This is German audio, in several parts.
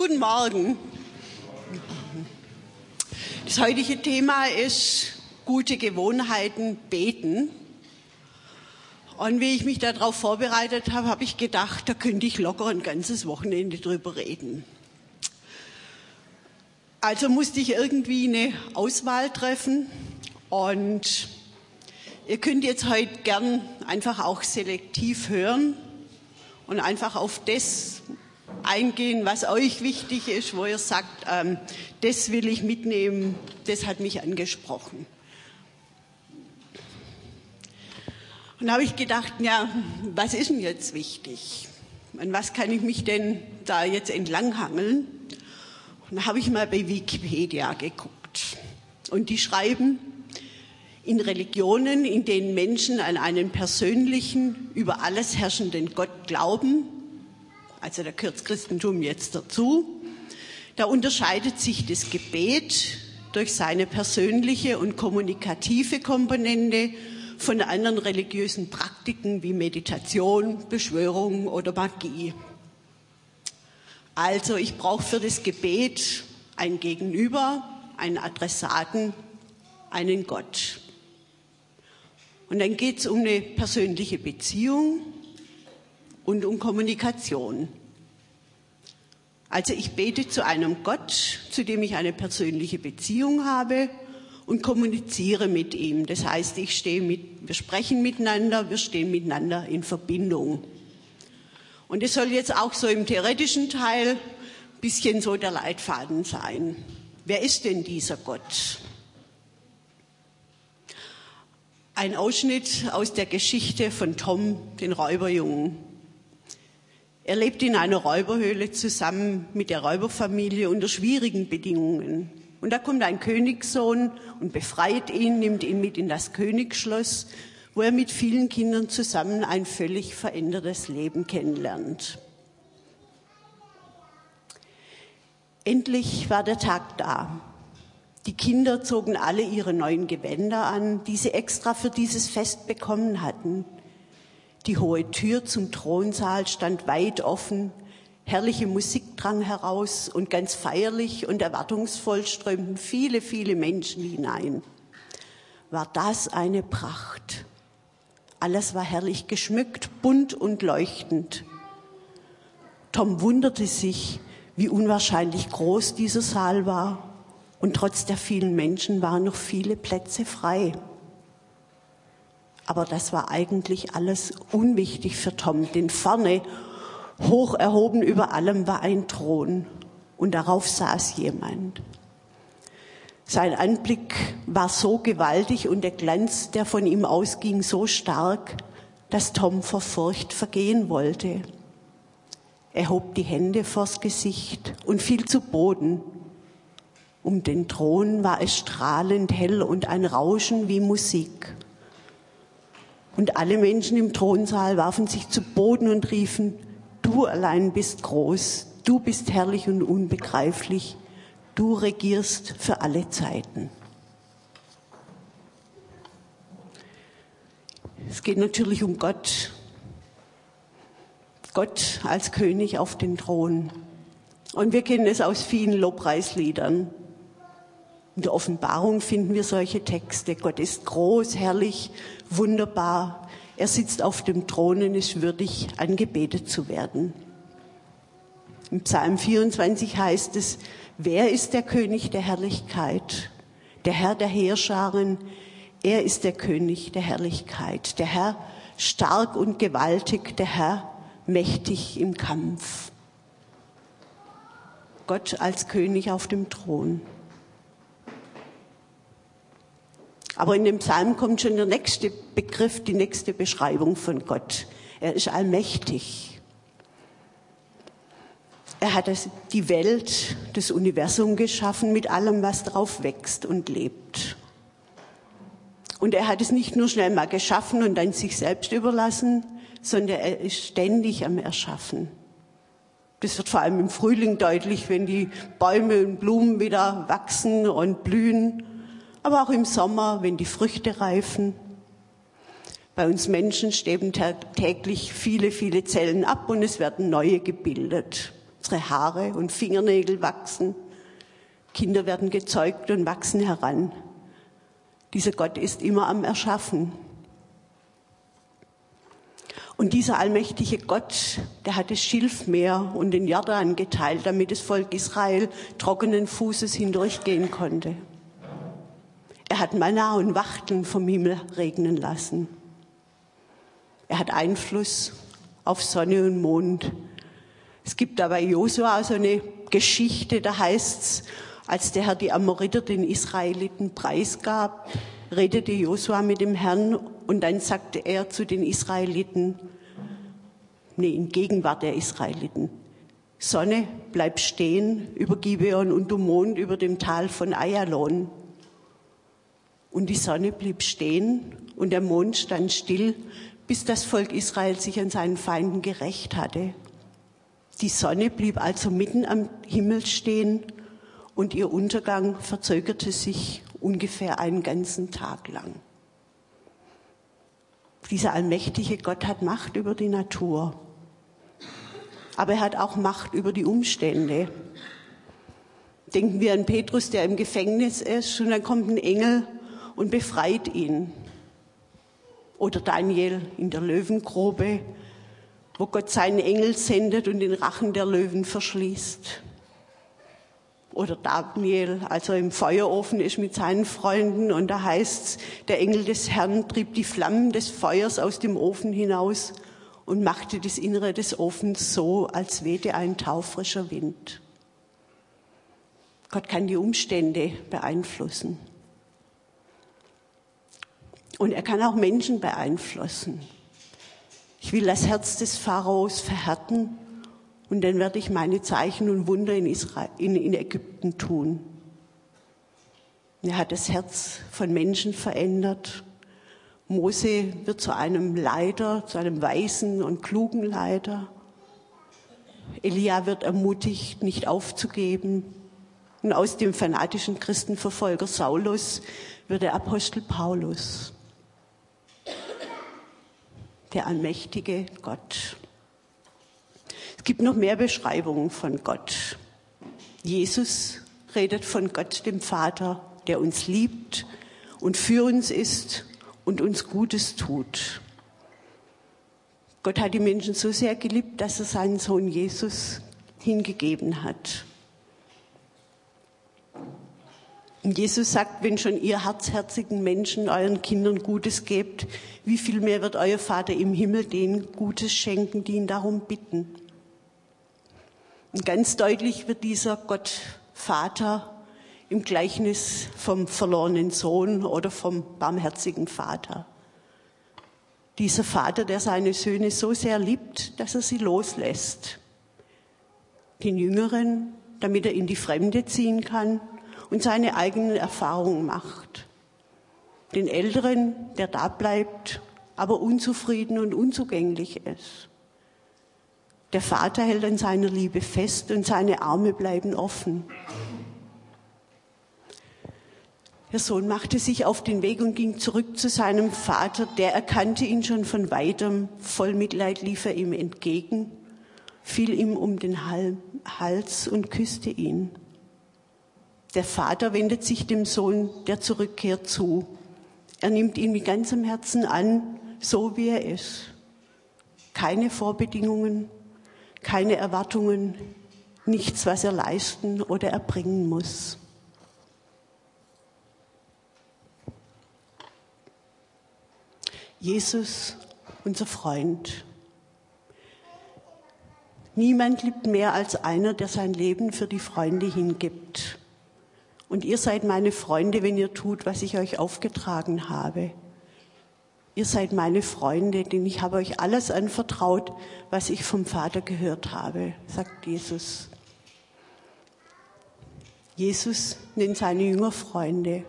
Guten Morgen. Das heutige Thema ist gute Gewohnheiten beten. Und wie ich mich darauf vorbereitet habe, habe ich gedacht, da könnte ich locker ein ganzes Wochenende drüber reden. Also musste ich irgendwie eine Auswahl treffen und ihr könnt jetzt heute gern einfach auch selektiv hören und einfach auf das eingehen, was euch wichtig ist, wo ihr sagt, ähm, das will ich mitnehmen, das hat mich angesprochen. Und da habe ich gedacht, ja, was ist denn jetzt wichtig? An was kann ich mich denn da jetzt entlanghangeln? Und da habe ich mal bei Wikipedia geguckt. Und die schreiben, in Religionen, in denen Menschen an einen persönlichen, über alles herrschenden Gott glauben, also da gehört Christentum jetzt dazu, da unterscheidet sich das Gebet durch seine persönliche und kommunikative Komponente von anderen religiösen Praktiken wie Meditation, Beschwörung oder Magie. Also ich brauche für das Gebet ein Gegenüber, einen Adressaten, einen Gott. Und dann geht es um eine persönliche Beziehung und um Kommunikation. Also ich bete zu einem Gott, zu dem ich eine persönliche Beziehung habe und kommuniziere mit ihm. Das heißt, ich stehe mit, wir sprechen miteinander, wir stehen miteinander in Verbindung. Und es soll jetzt auch so im theoretischen Teil ein bisschen so der Leitfaden sein. Wer ist denn dieser Gott? Ein Ausschnitt aus der Geschichte von Tom, den Räuberjungen. Er lebt in einer Räuberhöhle zusammen mit der Räuberfamilie unter schwierigen Bedingungen. Und da kommt ein Königssohn und befreit ihn, nimmt ihn mit in das Königsschloss, wo er mit vielen Kindern zusammen ein völlig verändertes Leben kennenlernt. Endlich war der Tag da. Die Kinder zogen alle ihre neuen Gewänder an, die sie extra für dieses Fest bekommen hatten. Die hohe Tür zum Thronsaal stand weit offen, herrliche Musik drang heraus und ganz feierlich und erwartungsvoll strömten viele, viele Menschen hinein. War das eine Pracht? Alles war herrlich geschmückt, bunt und leuchtend. Tom wunderte sich, wie unwahrscheinlich groß dieser Saal war und trotz der vielen Menschen waren noch viele Plätze frei. Aber das war eigentlich alles unwichtig für Tom, denn vorne Hoch erhoben über allem war ein Thron und darauf saß jemand. Sein Anblick war so gewaltig und der Glanz, der von ihm ausging, so stark, dass Tom vor Furcht vergehen wollte. Er hob die Hände vors Gesicht und fiel zu Boden. Um den Thron war es strahlend hell und ein Rauschen wie Musik. Und alle Menschen im Thronsaal warfen sich zu Boden und riefen, Du allein bist groß, du bist herrlich und unbegreiflich, du regierst für alle Zeiten. Es geht natürlich um Gott. Gott als König auf den Thron. Und wir kennen es aus vielen Lobpreisliedern. In der Offenbarung finden wir solche Texte. Gott ist groß, herrlich, wunderbar. Er sitzt auf dem Thron und ist würdig, angebetet zu werden. Im Psalm 24 heißt es, wer ist der König der Herrlichkeit? Der Herr der Heerscharen, er ist der König der Herrlichkeit. Der Herr stark und gewaltig, der Herr mächtig im Kampf. Gott als König auf dem Thron. Aber in dem Psalm kommt schon der nächste Begriff, die nächste Beschreibung von Gott. Er ist allmächtig. Er hat die Welt, das Universum geschaffen mit allem, was darauf wächst und lebt. Und er hat es nicht nur schnell mal geschaffen und dann sich selbst überlassen, sondern er ist ständig am Erschaffen. Das wird vor allem im Frühling deutlich, wenn die Bäume und Blumen wieder wachsen und blühen aber auch im Sommer, wenn die Früchte reifen. Bei uns Menschen sterben täglich viele, viele Zellen ab und es werden neue gebildet. Unsere Haare und Fingernägel wachsen. Kinder werden gezeugt und wachsen heran. Dieser Gott ist immer am Erschaffen. Und dieser allmächtige Gott, der hat das Schilfmeer und den Jordan geteilt, damit das Volk Israel trockenen Fußes hindurchgehen konnte. Er hat Manna und Wachteln vom Himmel regnen lassen. Er hat Einfluss auf Sonne und Mond. Es gibt da bei Josua so eine Geschichte, da heißt's, als der Herr die Amoriter den Israeliten preisgab, redete Josua mit dem Herrn und dann sagte er zu den Israeliten, nee, in Gegenwart der Israeliten, Sonne, bleib stehen über Gibeon und du Mond über dem Tal von Ayalon. Und die Sonne blieb stehen und der Mond stand still, bis das Volk Israel sich an seinen Feinden gerecht hatte. Die Sonne blieb also mitten am Himmel stehen und ihr Untergang verzögerte sich ungefähr einen ganzen Tag lang. Dieser allmächtige Gott hat Macht über die Natur, aber er hat auch Macht über die Umstände. Denken wir an Petrus, der im Gefängnis ist, und dann kommt ein Engel und befreit ihn. Oder Daniel in der Löwengrube, wo Gott seinen Engel sendet und den Rachen der Löwen verschließt oder Daniel, also im Feuerofen ist mit seinen Freunden und da heißt's, der Engel des Herrn trieb die Flammen des Feuers aus dem Ofen hinaus und machte das Innere des Ofens so, als wehte ein taufrischer Wind. Gott kann die Umstände beeinflussen. Und er kann auch Menschen beeinflussen. Ich will das Herz des Pharaos verhärten und dann werde ich meine Zeichen und Wunder in, Israel, in, in Ägypten tun. Er hat das Herz von Menschen verändert. Mose wird zu einem Leiter, zu einem weisen und klugen Leiter. Elia wird ermutigt, nicht aufzugeben. Und aus dem fanatischen Christenverfolger Saulus wird der Apostel Paulus, der allmächtige Gott. Es gibt noch mehr Beschreibungen von Gott. Jesus redet von Gott, dem Vater, der uns liebt und für uns ist und uns Gutes tut. Gott hat die Menschen so sehr geliebt, dass er seinen Sohn Jesus hingegeben hat. Und Jesus sagt, wenn schon ihr herzherzigen Menschen euren Kindern Gutes gebt, wie viel mehr wird euer Vater im Himmel denen Gutes schenken, die ihn darum bitten. Und ganz deutlich wird dieser Gott Vater im Gleichnis vom verlorenen Sohn oder vom barmherzigen Vater. Dieser Vater, der seine Söhne so sehr liebt, dass er sie loslässt. Den Jüngeren, damit er in die Fremde ziehen kann und seine eigenen Erfahrungen macht. Den Älteren, der da bleibt, aber unzufrieden und unzugänglich ist. Der Vater hält an seiner Liebe fest und seine Arme bleiben offen. Der Sohn machte sich auf den Weg und ging zurück zu seinem Vater. Der erkannte ihn schon von weitem. Voll Mitleid lief er ihm entgegen, fiel ihm um den Hals und küsste ihn. Der Vater wendet sich dem Sohn, der zurückkehrt, zu. Er nimmt ihn mit ganzem Herzen an, so wie er ist. Keine Vorbedingungen, keine Erwartungen, nichts, was er leisten oder erbringen muss. Jesus, unser Freund. Niemand liebt mehr als einer, der sein Leben für die Freunde hingibt. Und ihr seid meine Freunde, wenn ihr tut, was ich euch aufgetragen habe. Ihr seid meine Freunde, denn ich habe euch alles anvertraut, was ich vom Vater gehört habe, sagt Jesus. Jesus nennt seine Jünger Freunde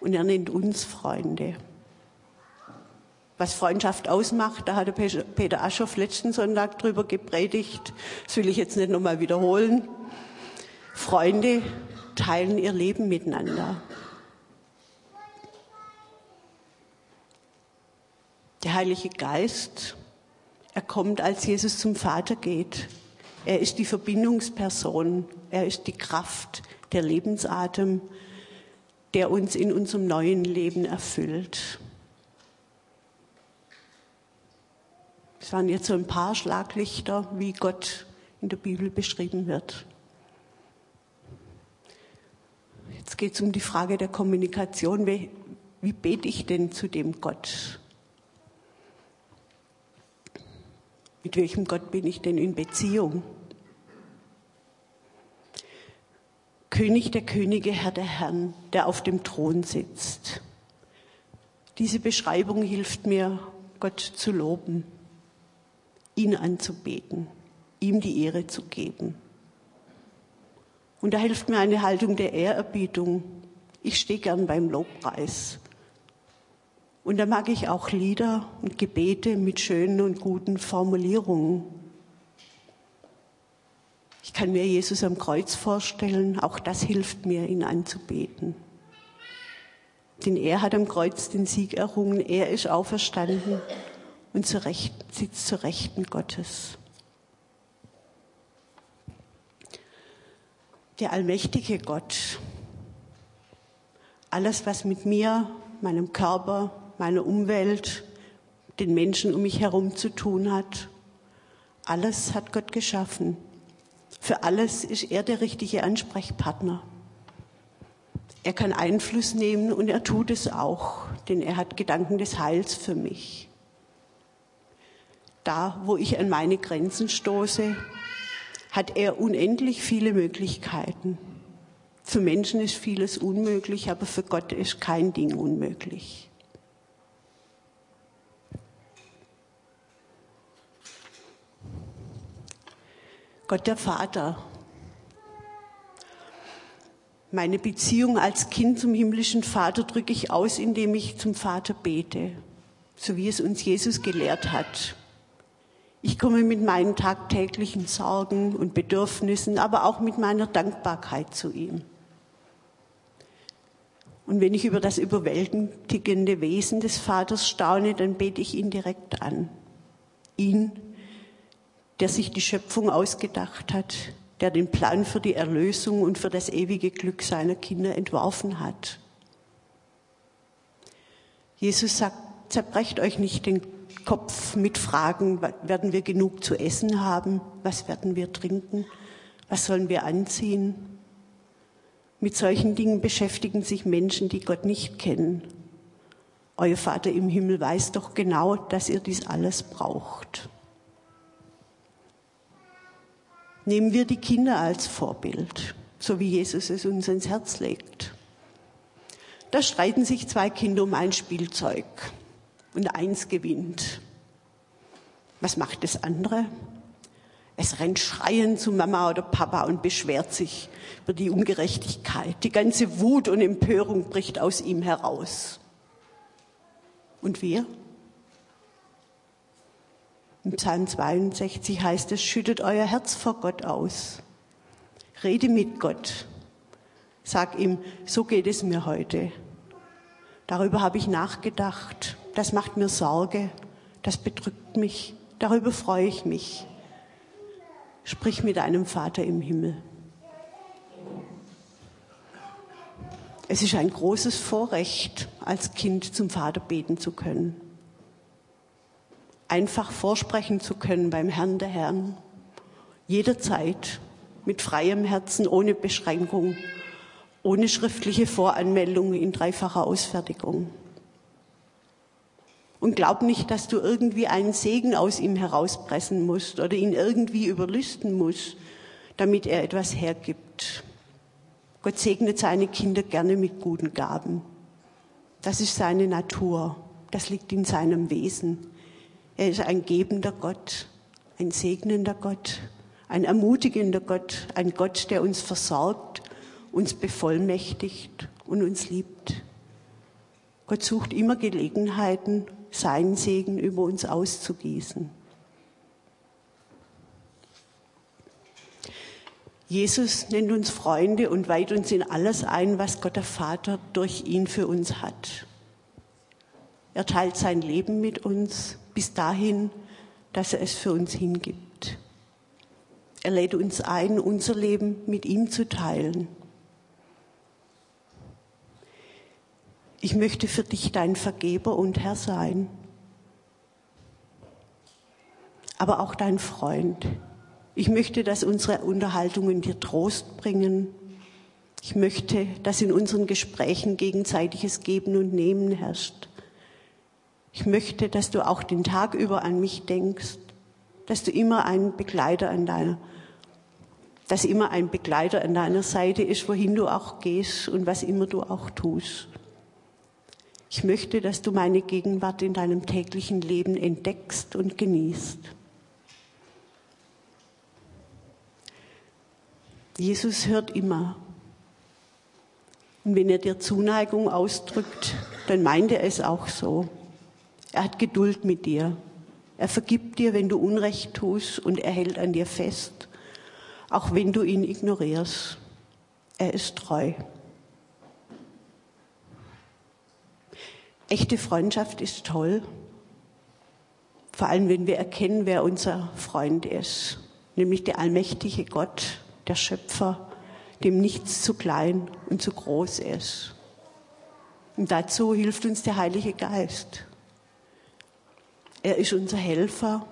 und er nennt uns Freunde. Was Freundschaft ausmacht, da hatte Peter Aschoff letzten Sonntag drüber gepredigt. Das will ich jetzt nicht nochmal wiederholen. Freunde teilen ihr Leben miteinander. Der Heilige Geist, er kommt, als Jesus zum Vater geht. Er ist die Verbindungsperson. Er ist die Kraft, der Lebensatem, der uns in unserem neuen Leben erfüllt. Es waren jetzt so ein paar Schlaglichter, wie Gott in der Bibel beschrieben wird. Jetzt geht es um die Frage der Kommunikation. Wie, wie bete ich denn zu dem Gott? Mit welchem Gott bin ich denn in Beziehung? König der Könige, Herr der Herren, der auf dem Thron sitzt. Diese Beschreibung hilft mir, Gott zu loben, ihn anzubeten, ihm die Ehre zu geben. Und da hilft mir eine Haltung der Ehrerbietung. Ich stehe gern beim Lobpreis. Und da mag ich auch Lieder und Gebete mit schönen und guten Formulierungen. Ich kann mir Jesus am Kreuz vorstellen, auch das hilft mir, ihn anzubeten. Denn er hat am Kreuz den Sieg errungen, er ist auferstanden und zu Recht, sitzt zur Rechten Gottes. Der allmächtige Gott, alles, was mit mir, meinem Körper, meiner Umwelt, den Menschen um mich herum zu tun hat, alles hat Gott geschaffen. Für alles ist er der richtige Ansprechpartner. Er kann Einfluss nehmen und er tut es auch, denn er hat Gedanken des Heils für mich. Da, wo ich an meine Grenzen stoße, hat er unendlich viele Möglichkeiten. Für Menschen ist vieles unmöglich, aber für Gott ist kein Ding unmöglich. Gott der Vater. Meine Beziehung als Kind zum himmlischen Vater drücke ich aus, indem ich zum Vater bete, so wie es uns Jesus gelehrt hat. Ich komme mit meinen tagtäglichen Sorgen und Bedürfnissen, aber auch mit meiner Dankbarkeit zu ihm. Und wenn ich über das überwältigende Wesen des Vaters staune, dann bete ich ihn direkt an. Ihn, der sich die Schöpfung ausgedacht hat, der den Plan für die Erlösung und für das ewige Glück seiner Kinder entworfen hat. Jesus sagt, zerbrecht euch nicht den Kopf mit Fragen, werden wir genug zu essen haben? Was werden wir trinken? Was sollen wir anziehen? Mit solchen Dingen beschäftigen sich Menschen, die Gott nicht kennen. Euer Vater im Himmel weiß doch genau, dass ihr dies alles braucht. Nehmen wir die Kinder als Vorbild, so wie Jesus es uns ins Herz legt. Da streiten sich zwei Kinder um ein Spielzeug und eins gewinnt. Was macht das andere? Es rennt schreiend zu Mama oder Papa und beschwert sich über die Ungerechtigkeit. Die ganze Wut und Empörung bricht aus ihm heraus. Und wir? Im Psalm 62 heißt es, schüttet euer Herz vor Gott aus. Rede mit Gott. Sag ihm, so geht es mir heute. Darüber habe ich nachgedacht. Das macht mir Sorge. Das bedrückt mich. Darüber freue ich mich. Sprich mit einem Vater im Himmel. Es ist ein großes Vorrecht, als Kind zum Vater beten zu können einfach vorsprechen zu können beim Herrn der Herren, jederzeit, mit freiem Herzen, ohne Beschränkung, ohne schriftliche Voranmeldung in dreifacher Ausfertigung. Und glaub nicht, dass du irgendwie einen Segen aus ihm herauspressen musst oder ihn irgendwie überlisten musst, damit er etwas hergibt. Gott segnet seine Kinder gerne mit guten Gaben. Das ist seine Natur. Das liegt in seinem Wesen. Er ist ein gebender Gott, ein segnender Gott, ein ermutigender Gott, ein Gott, der uns versorgt, uns bevollmächtigt und uns liebt. Gott sucht immer Gelegenheiten, seinen Segen über uns auszugießen. Jesus nennt uns Freunde und weiht uns in alles ein, was Gott der Vater durch ihn für uns hat. Er teilt sein Leben mit uns bis dahin, dass er es für uns hingibt. Er lädt uns ein, unser Leben mit ihm zu teilen. Ich möchte für dich dein Vergeber und Herr sein, aber auch dein Freund. Ich möchte, dass unsere Unterhaltungen dir Trost bringen. Ich möchte, dass in unseren Gesprächen gegenseitiges Geben und Nehmen herrscht. Ich möchte, dass du auch den Tag über an mich denkst, dass du immer einen Begleiter an deiner, dass immer ein Begleiter an deiner Seite ist, wohin du auch gehst und was immer du auch tust. Ich möchte, dass du meine Gegenwart in deinem täglichen Leben entdeckst und genießt. Jesus hört immer. Und wenn er dir Zuneigung ausdrückt, dann meint er es auch so. Er hat Geduld mit dir. Er vergibt dir, wenn du Unrecht tust und er hält an dir fest, auch wenn du ihn ignorierst. Er ist treu. Echte Freundschaft ist toll, vor allem wenn wir erkennen, wer unser Freund ist, nämlich der allmächtige Gott, der Schöpfer, dem nichts zu klein und zu groß ist. Und dazu hilft uns der Heilige Geist. Er ist unser Helfer,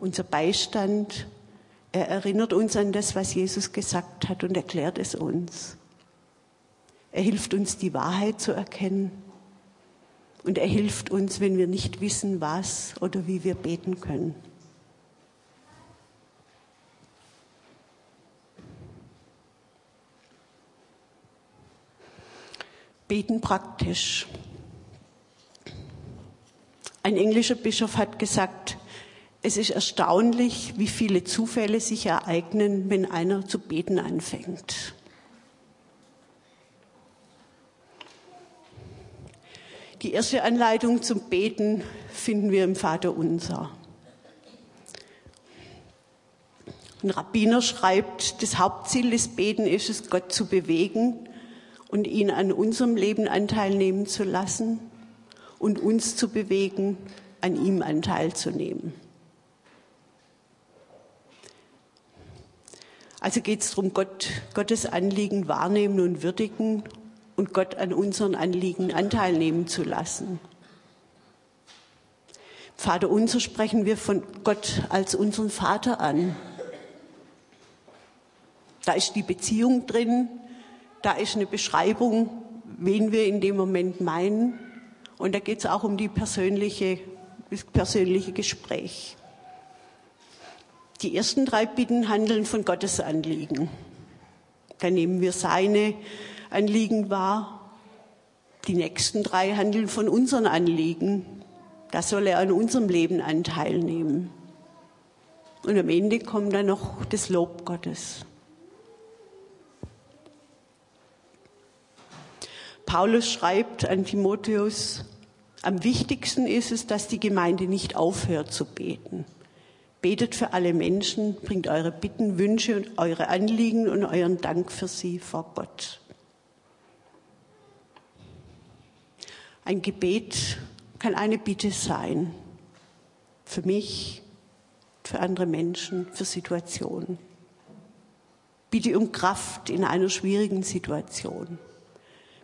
unser Beistand. Er erinnert uns an das, was Jesus gesagt hat und erklärt es uns. Er hilft uns, die Wahrheit zu erkennen. Und er hilft uns, wenn wir nicht wissen, was oder wie wir beten können. Beten praktisch. Ein englischer Bischof hat gesagt, es ist erstaunlich, wie viele Zufälle sich ereignen, wenn einer zu beten anfängt. Die erste Anleitung zum Beten finden wir im Vater Unser. Ein Rabbiner schreibt, das Hauptziel des Beten ist es, Gott zu bewegen und ihn an unserem Leben Anteil nehmen zu lassen und uns zu bewegen, an ihm Anteil zu nehmen. Also geht es darum, Gott, Gottes Anliegen wahrnehmen und würdigen und Gott an unseren Anliegen Anteil nehmen zu lassen. Vater unser sprechen wir von Gott als unseren Vater an. Da ist die Beziehung drin, da ist eine Beschreibung, wen wir in dem Moment meinen. Und da geht es auch um die persönliche, das persönliche Gespräch. Die ersten drei Bitten handeln von Gottes Anliegen. Da nehmen wir seine Anliegen wahr. Die nächsten drei handeln von unseren Anliegen. Da soll er an unserem Leben Anteil nehmen. Und am Ende kommt dann noch das Lob Gottes. Paulus schreibt an Timotheus, am wichtigsten ist es, dass die Gemeinde nicht aufhört zu beten. Betet für alle Menschen, bringt eure Bitten, Wünsche und eure Anliegen und euren Dank für sie vor Gott. Ein Gebet kann eine Bitte sein. Für mich, für andere Menschen, für Situationen. Bitte um Kraft in einer schwierigen Situation.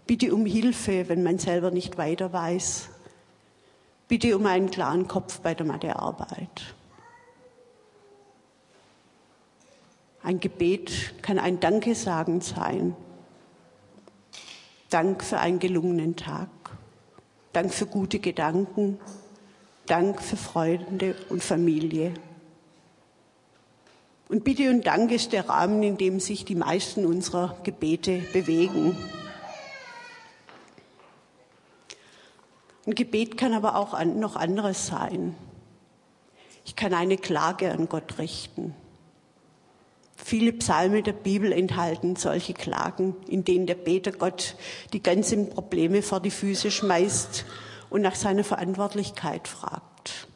Bitte um Hilfe, wenn man selber nicht weiter weiß. Bitte um einen klaren Kopf bei der Mathearbeit. Ein Gebet kann ein Danke sagen sein. Dank für einen gelungenen Tag. Dank für gute Gedanken. Dank für Freunde und Familie. Und Bitte und Dank ist der Rahmen, in dem sich die meisten unserer Gebete bewegen. Ein Gebet kann aber auch noch anderes sein. Ich kann eine Klage an Gott richten. Viele Psalme der Bibel enthalten solche Klagen, in denen der Beter Gott die ganzen Probleme vor die Füße schmeißt und nach seiner Verantwortlichkeit fragt.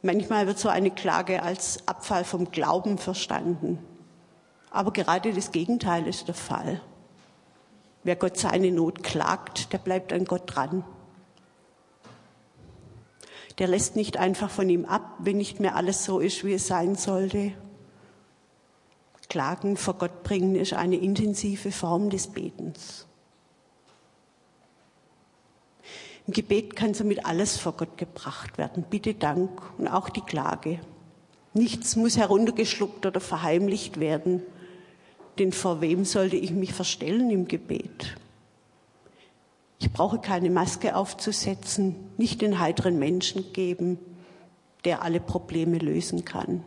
Manchmal wird so eine Klage als Abfall vom Glauben verstanden. Aber gerade das Gegenteil ist der Fall. Wer Gott seine Not klagt, der bleibt an Gott dran. Der lässt nicht einfach von ihm ab, wenn nicht mehr alles so ist, wie es sein sollte. Klagen vor Gott bringen ist eine intensive Form des Betens. Im Gebet kann somit alles vor Gott gebracht werden. Bitte Dank und auch die Klage. Nichts muss heruntergeschluckt oder verheimlicht werden. Denn vor wem sollte ich mich verstellen im Gebet? Ich brauche keine Maske aufzusetzen, nicht den heiteren Menschen geben, der alle Probleme lösen kann.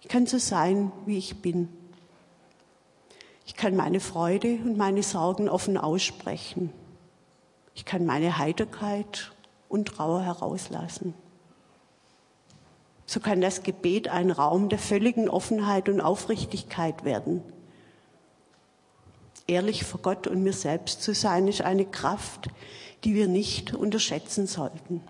Ich kann so sein, wie ich bin. Ich kann meine Freude und meine Sorgen offen aussprechen. Ich kann meine Heiterkeit und Trauer herauslassen. So kann das Gebet ein Raum der völligen Offenheit und Aufrichtigkeit werden. Ehrlich vor Gott und mir selbst zu sein, ist eine Kraft, die wir nicht unterschätzen sollten.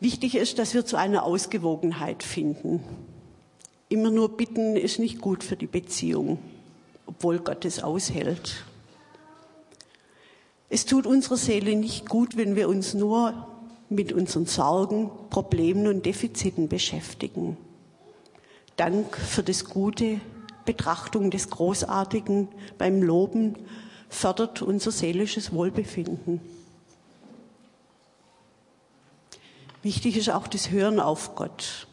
Wichtig ist, dass wir zu einer Ausgewogenheit finden. Immer nur bitten ist nicht gut für die Beziehung, obwohl Gott es aushält. Es tut unserer Seele nicht gut, wenn wir uns nur mit unseren Sorgen, Problemen und Defiziten beschäftigen. Dank für das Gute, Betrachtung des Großartigen beim Loben fördert unser seelisches Wohlbefinden. Wichtig ist auch das Hören auf Gott.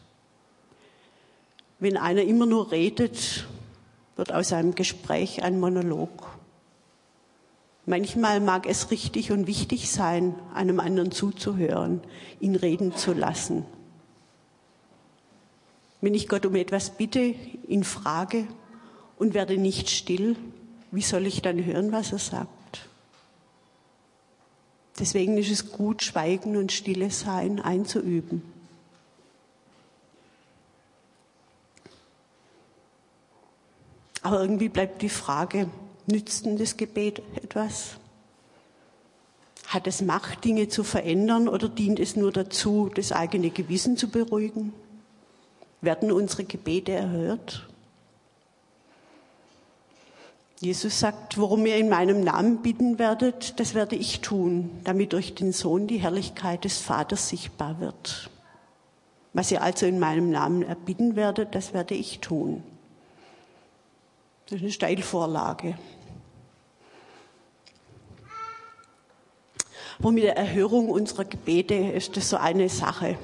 Wenn einer immer nur redet, wird aus einem Gespräch ein Monolog. Manchmal mag es richtig und wichtig sein, einem anderen zuzuhören, ihn reden zu lassen. Wenn ich Gott um etwas bitte, ihn frage und werde nicht still, wie soll ich dann hören, was er sagt? Deswegen ist es gut, Schweigen und Stille sein einzuüben. Aber irgendwie bleibt die Frage, nützt denn das Gebet etwas? Hat es Macht, Dinge zu verändern oder dient es nur dazu, das eigene Gewissen zu beruhigen? Werden unsere Gebete erhört? Jesus sagt, worum ihr in meinem Namen bitten werdet, das werde ich tun, damit durch den Sohn die Herrlichkeit des Vaters sichtbar wird. Was ihr also in meinem Namen erbitten werdet, das werde ich tun. Das ist eine Steilvorlage. Aber mit der Erhörung unserer Gebete ist das so eine Sache.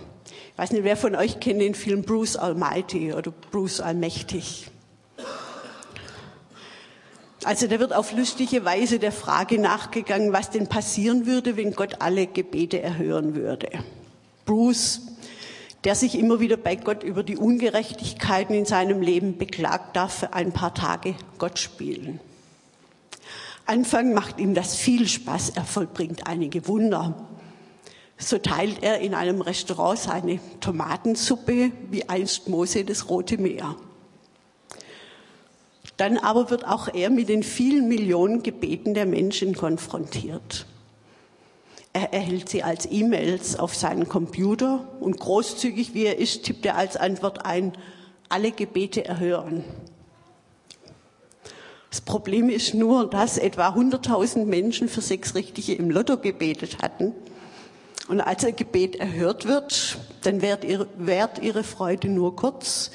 Ich weiß nicht, wer von euch kennt den Film Bruce Almighty oder Bruce Allmächtig. Also da wird auf lustige Weise der Frage nachgegangen, was denn passieren würde, wenn Gott alle Gebete erhören würde. Bruce, der sich immer wieder bei Gott über die Ungerechtigkeiten in seinem Leben beklagt, darf für ein paar Tage Gott spielen. Anfang macht ihm das viel Spaß, er vollbringt einige Wunder. So teilt er in einem Restaurant seine Tomatensuppe wie einst Mose das Rote Meer. Dann aber wird auch er mit den vielen Millionen Gebeten der Menschen konfrontiert. Er erhält sie als E-Mails auf seinen Computer und großzügig wie er ist, tippt er als Antwort ein, alle Gebete erhören. Das Problem ist nur, dass etwa 100.000 Menschen für sechs Richtige im Lotto gebetet hatten und als ein Gebet erhört wird, dann währt ihre, währt ihre Freude nur kurz,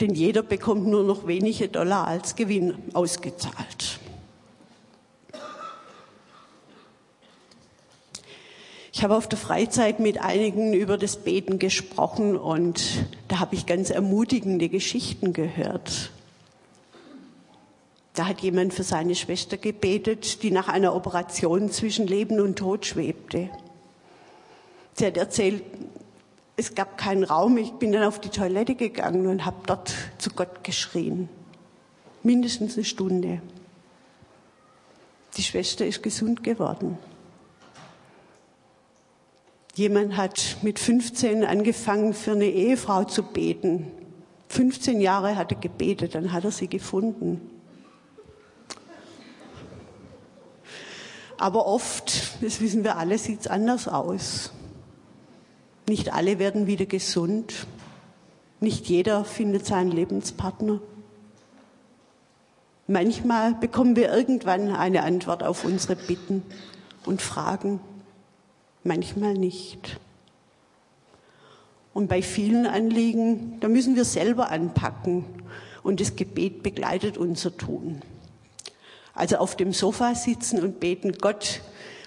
denn jeder bekommt nur noch wenige Dollar als Gewinn ausgezahlt. Ich habe auf der Freizeit mit einigen über das Beten gesprochen und da habe ich ganz ermutigende Geschichten gehört. Da hat jemand für seine Schwester gebetet, die nach einer Operation zwischen Leben und Tod schwebte. Sie hat erzählt, es gab keinen Raum. Ich bin dann auf die Toilette gegangen und habe dort zu Gott geschrien. Mindestens eine Stunde. Die Schwester ist gesund geworden. Jemand hat mit 15 angefangen, für eine Ehefrau zu beten. 15 Jahre hat er gebetet, dann hat er sie gefunden. Aber oft, das wissen wir alle, sieht es anders aus. Nicht alle werden wieder gesund. Nicht jeder findet seinen Lebenspartner. Manchmal bekommen wir irgendwann eine Antwort auf unsere Bitten und Fragen. manchmal nicht. Und bei vielen Anliegen, da müssen wir selber anpacken und das Gebet begleitet unser Tun. Also auf dem Sofa sitzen und beten, Gott,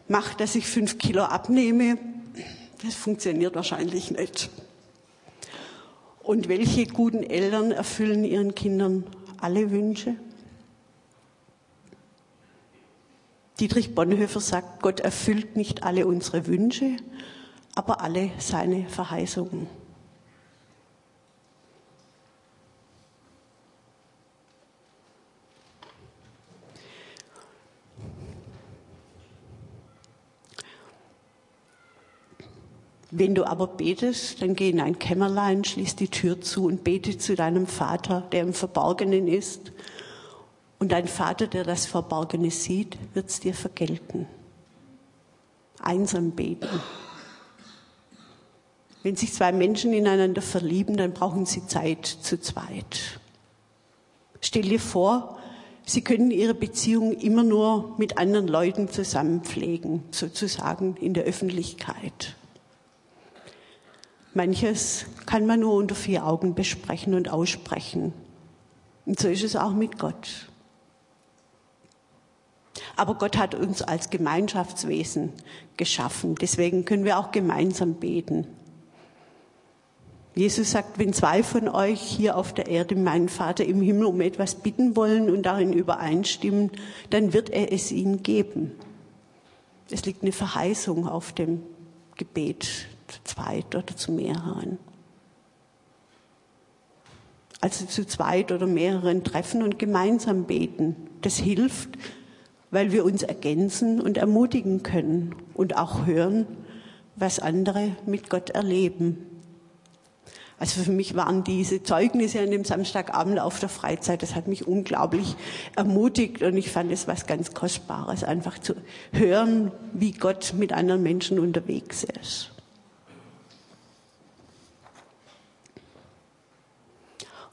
mach, dass ich fünf Kilo abnehme, das funktioniert wahrscheinlich nicht. Und welche guten Eltern erfüllen ihren Kindern alle Wünsche? Dietrich Bonhoeffer sagt, Gott erfüllt nicht alle unsere Wünsche, aber alle seine Verheißungen. Wenn du aber betest, dann geh in ein Kämmerlein, schließ die Tür zu und bete zu deinem Vater, der im Verborgenen ist. Und dein Vater, der das Verborgene sieht, wird es dir vergelten. Einsam beten. Wenn sich zwei Menschen ineinander verlieben, dann brauchen sie Zeit zu zweit. Stell dir vor, sie können ihre Beziehung immer nur mit anderen Leuten zusammenpflegen, sozusagen in der Öffentlichkeit. Manches kann man nur unter vier Augen besprechen und aussprechen. Und so ist es auch mit Gott. Aber Gott hat uns als Gemeinschaftswesen geschaffen. Deswegen können wir auch gemeinsam beten. Jesus sagt, wenn zwei von euch hier auf der Erde meinen Vater im Himmel um etwas bitten wollen und darin übereinstimmen, dann wird er es ihnen geben. Es liegt eine Verheißung auf dem Gebet zu zweit oder zu mehreren. Also zu zweit oder mehreren treffen und gemeinsam beten. Das hilft, weil wir uns ergänzen und ermutigen können und auch hören, was andere mit Gott erleben. Also für mich waren diese Zeugnisse an dem Samstagabend auf der Freizeit, das hat mich unglaublich ermutigt und ich fand es was ganz Kostbares, einfach zu hören, wie Gott mit anderen Menschen unterwegs ist.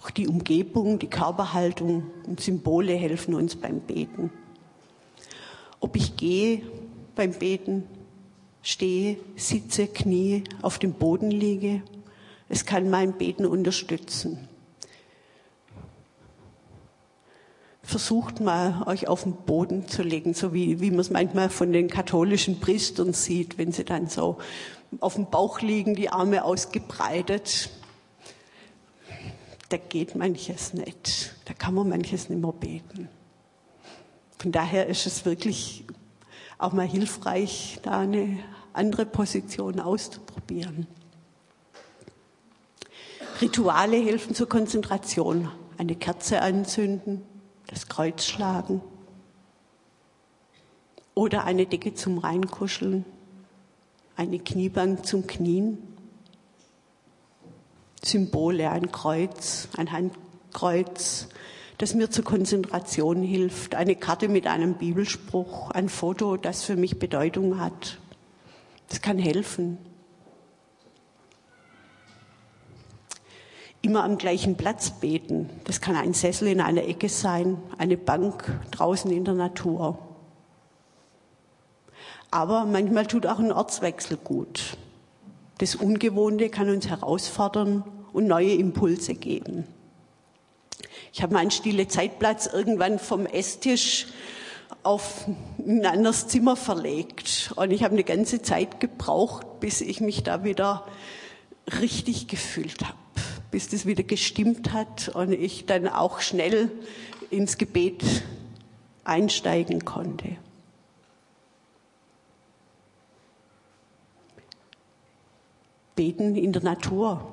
Auch die Umgebung, die Körperhaltung und Symbole helfen uns beim Beten. Ob ich gehe beim Beten, stehe, sitze, knie, auf dem Boden liege, es kann mein Beten unterstützen. Versucht mal, euch auf den Boden zu legen, so wie, wie man es manchmal von den katholischen Priestern sieht, wenn sie dann so auf dem Bauch liegen, die Arme ausgebreitet da geht manches nicht. Da kann man manches nicht mehr beten. Von daher ist es wirklich auch mal hilfreich, da eine andere Position auszuprobieren. Rituale helfen zur Konzentration. Eine Kerze anzünden, das Kreuz schlagen oder eine Decke zum Reinkuscheln, eine Kniebank zum Knien Symbole, ein Kreuz, ein Handkreuz, das mir zur Konzentration hilft, eine Karte mit einem Bibelspruch, ein Foto, das für mich Bedeutung hat. Das kann helfen. Immer am gleichen Platz beten. Das kann ein Sessel in einer Ecke sein, eine Bank draußen in der Natur. Aber manchmal tut auch ein Ortswechsel gut. Das Ungewohnte kann uns herausfordern und neue Impulse geben. Ich habe meinen stille Zeitplatz irgendwann vom Esstisch auf ein anderes Zimmer verlegt. Und ich habe eine ganze Zeit gebraucht, bis ich mich da wieder richtig gefühlt habe, bis das wieder gestimmt hat und ich dann auch schnell ins Gebet einsteigen konnte. Beten in der Natur.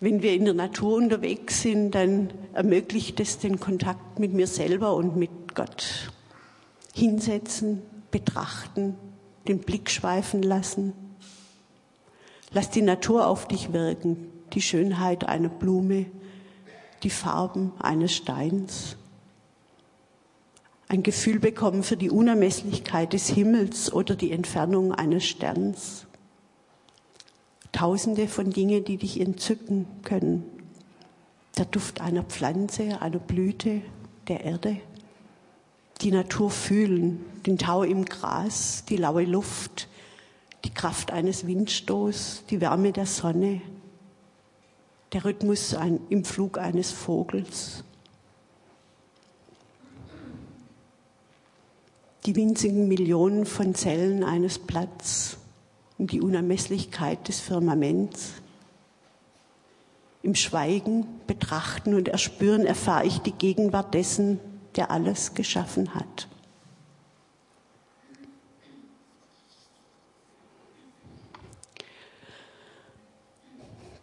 Wenn wir in der Natur unterwegs sind, dann ermöglicht es den Kontakt mit mir selber und mit Gott. Hinsetzen, betrachten, den Blick schweifen lassen. Lass die Natur auf dich wirken, die Schönheit einer Blume, die Farben eines Steins ein Gefühl bekommen für die Unermesslichkeit des Himmels oder die Entfernung eines Sterns. Tausende von Dingen, die dich entzücken können. Der Duft einer Pflanze, einer Blüte, der Erde, die Natur fühlen, den Tau im Gras, die laue Luft, die Kraft eines Windstoßs, die Wärme der Sonne, der Rhythmus im Flug eines Vogels. Die winzigen Millionen von Zellen eines Blatts und die Unermesslichkeit des Firmaments. Im Schweigen, Betrachten und Erspüren erfahre ich die Gegenwart dessen, der alles geschaffen hat.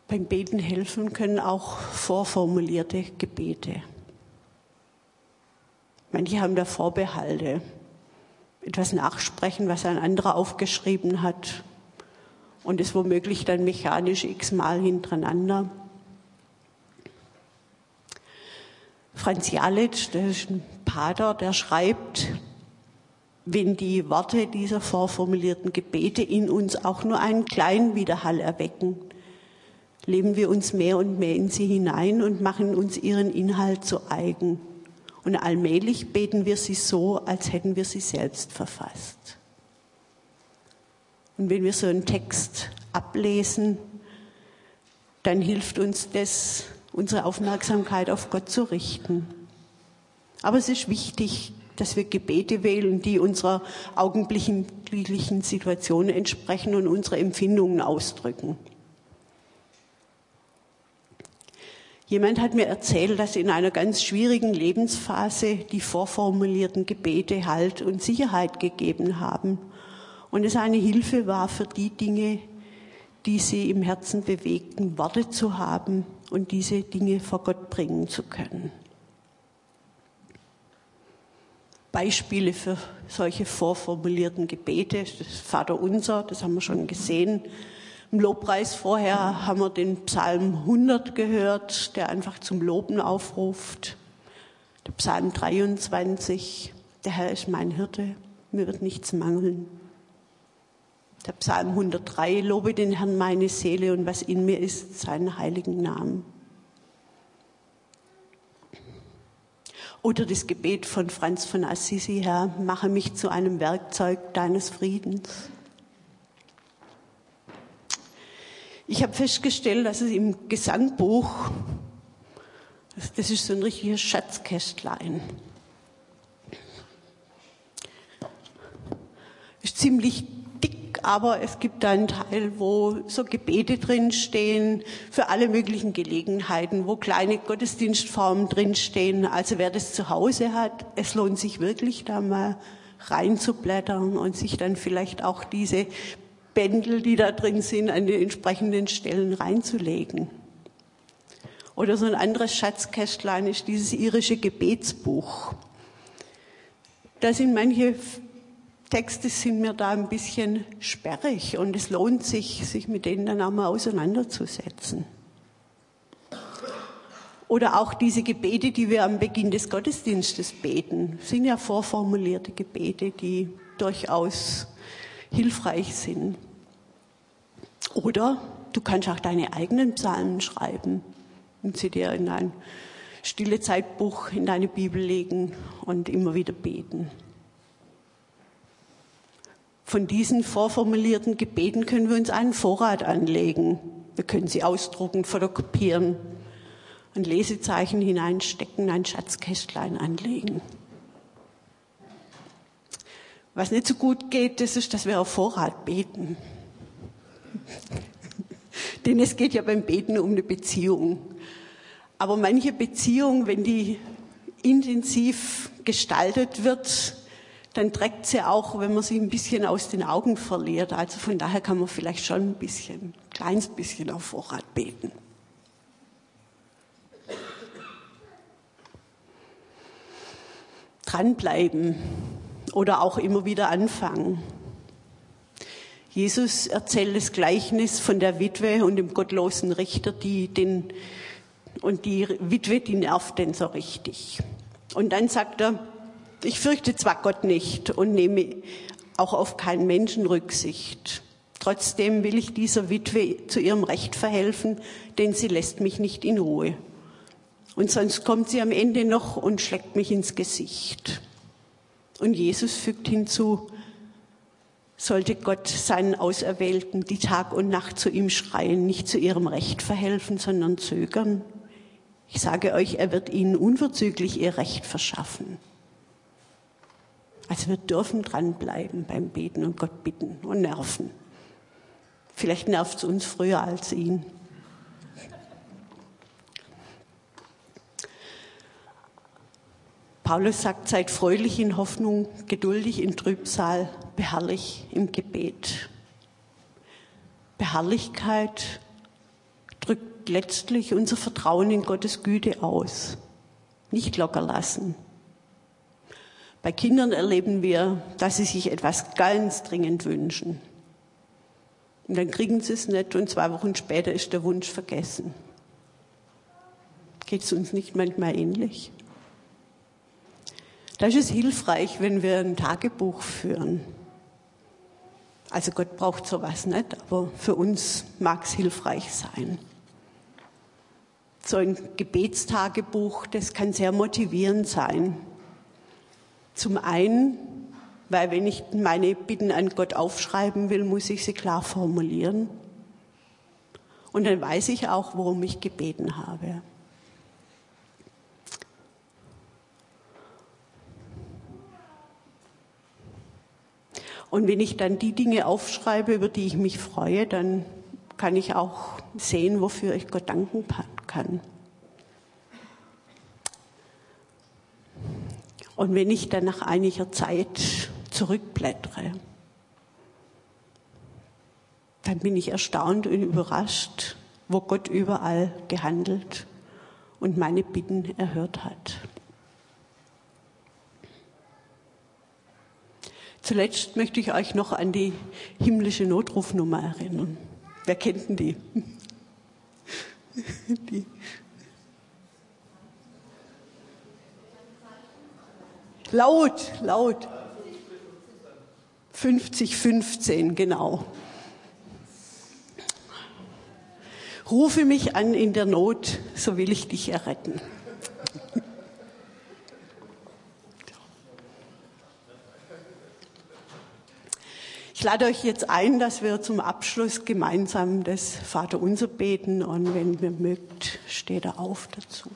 Beim Beten helfen können auch vorformulierte Gebete. Manche haben da Vorbehalte, etwas nachsprechen, was ein anderer aufgeschrieben hat und es womöglich dann mechanisch x-mal hintereinander. Franz Jalitsch, der ist ein Pater, der schreibt, wenn die Worte dieser vorformulierten Gebete in uns auch nur einen kleinen Widerhall erwecken, leben wir uns mehr und mehr in sie hinein und machen uns ihren Inhalt zu eigen. Und allmählich beten wir sie so, als hätten wir sie selbst verfasst. Und wenn wir so einen Text ablesen, dann hilft uns das, unsere Aufmerksamkeit auf Gott zu richten. Aber es ist wichtig, dass wir Gebete wählen, die unserer augenblicklichen Situation entsprechen und unsere Empfindungen ausdrücken. Jemand hat mir erzählt, dass in einer ganz schwierigen Lebensphase die vorformulierten Gebete Halt und Sicherheit gegeben haben und es eine Hilfe war für die Dinge, die sie im Herzen bewegten, Worte zu haben und diese Dinge vor Gott bringen zu können. Beispiele für solche vorformulierten Gebete, das Vater Unser, das haben wir schon gesehen. Im Lobpreis vorher haben wir den Psalm 100 gehört, der einfach zum Loben aufruft. Der Psalm 23, der Herr ist mein Hirte, mir wird nichts mangeln. Der Psalm 103, lobe den Herrn meine Seele und was in mir ist, seinen heiligen Namen. Oder das Gebet von Franz von Assisi, Herr, mache mich zu einem Werkzeug deines Friedens. Ich habe festgestellt, dass es im Gesangbuch, das ist so ein richtiges Schatzkästlein, ist ziemlich aber es gibt einen Teil, wo so Gebete drinstehen für alle möglichen Gelegenheiten, wo kleine Gottesdienstformen drinstehen. Also wer das zu Hause hat, es lohnt sich wirklich da mal reinzublättern und sich dann vielleicht auch diese Bändel, die da drin sind, an den entsprechenden Stellen reinzulegen. Oder so ein anderes Schatzkästlein ist dieses irische Gebetsbuch. Da sind manche Texte sind mir da ein bisschen sperrig und es lohnt sich, sich mit denen dann auch mal auseinanderzusetzen. Oder auch diese Gebete, die wir am Beginn des Gottesdienstes beten, sind ja vorformulierte Gebete, die durchaus hilfreich sind. Oder du kannst auch deine eigenen Psalmen schreiben und sie dir in ein stille Zeitbuch in deine Bibel legen und immer wieder beten. Von diesen vorformulierten Gebeten können wir uns einen Vorrat anlegen. Wir können sie ausdrucken, fotokopieren, ein Lesezeichen hineinstecken, ein Schatzkästlein anlegen. Was nicht so gut geht, das ist, dass wir auf Vorrat beten. Denn es geht ja beim Beten um eine Beziehung. Aber manche Beziehung, wenn die intensiv gestaltet wird, dann trägt sie auch, wenn man sie ein bisschen aus den Augen verliert. Also von daher kann man vielleicht schon ein bisschen, ein kleines bisschen auf Vorrat beten. Dranbleiben oder auch immer wieder anfangen. Jesus erzählt das Gleichnis von der Witwe und dem gottlosen Richter, die den, und die Witwe, die nervt den so richtig. Und dann sagt er, ich fürchte zwar Gott nicht und nehme auch auf keinen Menschen Rücksicht. Trotzdem will ich dieser Witwe zu ihrem Recht verhelfen, denn sie lässt mich nicht in Ruhe. Und sonst kommt sie am Ende noch und schlägt mich ins Gesicht. Und Jesus fügt hinzu, sollte Gott seinen Auserwählten, die Tag und Nacht zu ihm schreien, nicht zu ihrem Recht verhelfen, sondern zögern. Ich sage euch, er wird ihnen unverzüglich ihr Recht verschaffen. Also wir dürfen dranbleiben beim Beten und Gott bitten und nerven. Vielleicht nervt es uns früher als ihn. Paulus sagt, seid fröhlich in Hoffnung, geduldig in Trübsal, beharrlich im Gebet. Beharrlichkeit drückt letztlich unser Vertrauen in Gottes Güte aus. Nicht locker lassen. Bei Kindern erleben wir, dass sie sich etwas ganz dringend wünschen. Und dann kriegen sie es nicht und zwei Wochen später ist der Wunsch vergessen. Geht es uns nicht manchmal ähnlich? Da ist es hilfreich, wenn wir ein Tagebuch führen. Also Gott braucht sowas nicht, aber für uns mag es hilfreich sein. So ein Gebetstagebuch, das kann sehr motivierend sein. Zum einen, weil wenn ich meine Bitten an Gott aufschreiben will, muss ich sie klar formulieren. Und dann weiß ich auch, worum ich gebeten habe. Und wenn ich dann die Dinge aufschreibe, über die ich mich freue, dann kann ich auch sehen, wofür ich Gott danken kann. Und wenn ich dann nach einiger Zeit zurückblättere, dann bin ich erstaunt und überrascht, wo Gott überall gehandelt und meine Bitten erhört hat. Zuletzt möchte ich euch noch an die himmlische Notrufnummer erinnern. Wer kennt denn die? die. Laut, laut. 50, 15, genau. Rufe mich an in der Not, so will ich dich erretten. Ich lade euch jetzt ein, dass wir zum Abschluss gemeinsam das Vaterunser beten und wenn ihr mögt, steht er auf dazu.